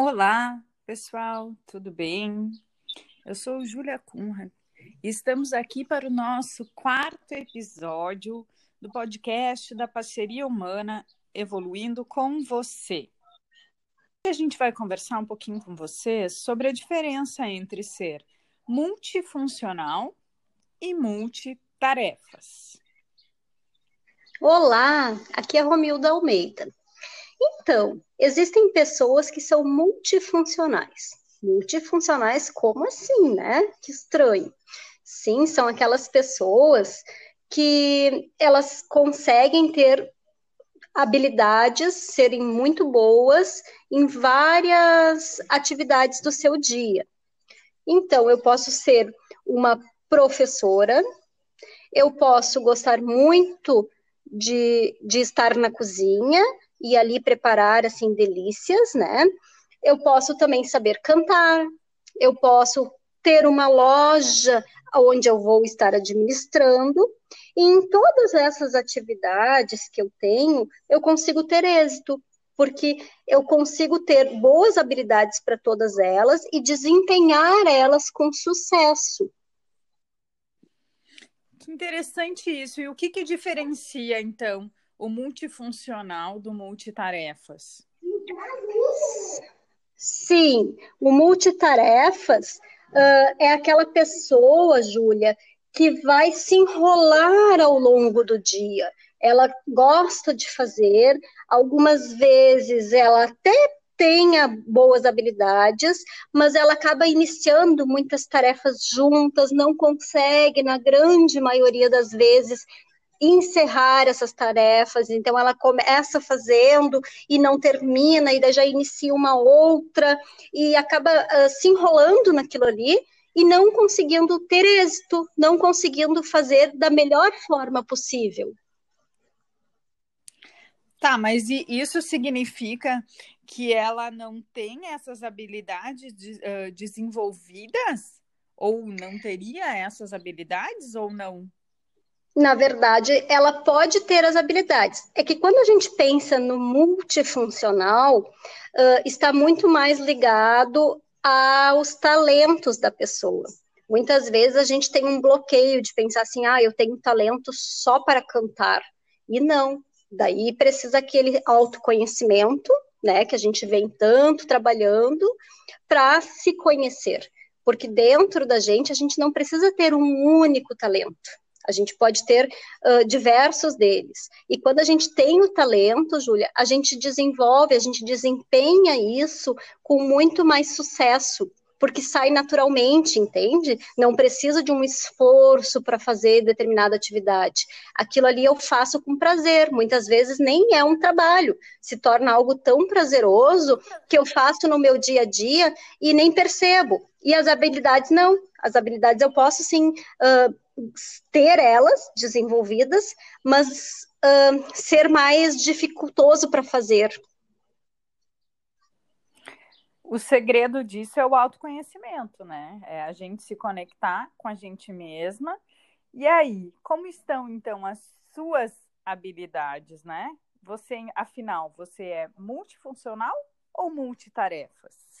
Olá, pessoal, tudo bem? Eu sou Júlia Cunha e estamos aqui para o nosso quarto episódio do podcast da Parceria Humana Evoluindo com Você. A gente vai conversar um pouquinho com você sobre a diferença entre ser multifuncional e multitarefas. Olá, aqui é Romilda Almeida. Então, existem pessoas que são multifuncionais. Multifuncionais, como assim, né? Que estranho. Sim, são aquelas pessoas que elas conseguem ter habilidades, serem muito boas em várias atividades do seu dia. Então, eu posso ser uma professora, eu posso gostar muito de, de estar na cozinha, e ali preparar assim delícias, né? Eu posso também saber cantar, eu posso ter uma loja onde eu vou estar administrando, e em todas essas atividades que eu tenho, eu consigo ter êxito, porque eu consigo ter boas habilidades para todas elas e desempenhar elas com sucesso. Que interessante isso. E o que, que diferencia, então, o multifuncional do multitarefas? Sim, o multitarefas uh, é aquela pessoa, Júlia, que vai se enrolar ao longo do dia. Ela gosta de fazer, algumas vezes ela até tenha boas habilidades, mas ela acaba iniciando muitas tarefas juntas, não consegue, na grande maioria das vezes, encerrar essas tarefas, então ela começa fazendo e não termina, e daí já inicia uma outra, e acaba uh, se enrolando naquilo ali e não conseguindo ter êxito, não conseguindo fazer da melhor forma possível. Tá, mas isso significa que ela não tem essas habilidades de, uh, desenvolvidas? Ou não teria essas habilidades ou não? Na verdade, ela pode ter as habilidades. É que quando a gente pensa no multifuncional, uh, está muito mais ligado aos talentos da pessoa. Muitas vezes a gente tem um bloqueio de pensar assim, ah, eu tenho talento só para cantar. E não. Daí precisa aquele autoconhecimento, né, que a gente vem tanto trabalhando para se conhecer. Porque dentro da gente a gente não precisa ter um único talento a gente pode ter uh, diversos deles. E quando a gente tem o talento, Júlia, a gente desenvolve, a gente desempenha isso com muito mais sucesso porque sai naturalmente, entende? Não preciso de um esforço para fazer determinada atividade. Aquilo ali eu faço com prazer. Muitas vezes nem é um trabalho, se torna algo tão prazeroso que eu faço no meu dia a dia e nem percebo. E as habilidades não. As habilidades eu posso sim uh, ter elas desenvolvidas, mas uh, ser mais dificultoso para fazer. O segredo disso é o autoconhecimento, né? É a gente se conectar com a gente mesma. E aí, como estão então as suas habilidades, né? Você, afinal, você é multifuncional ou multitarefas?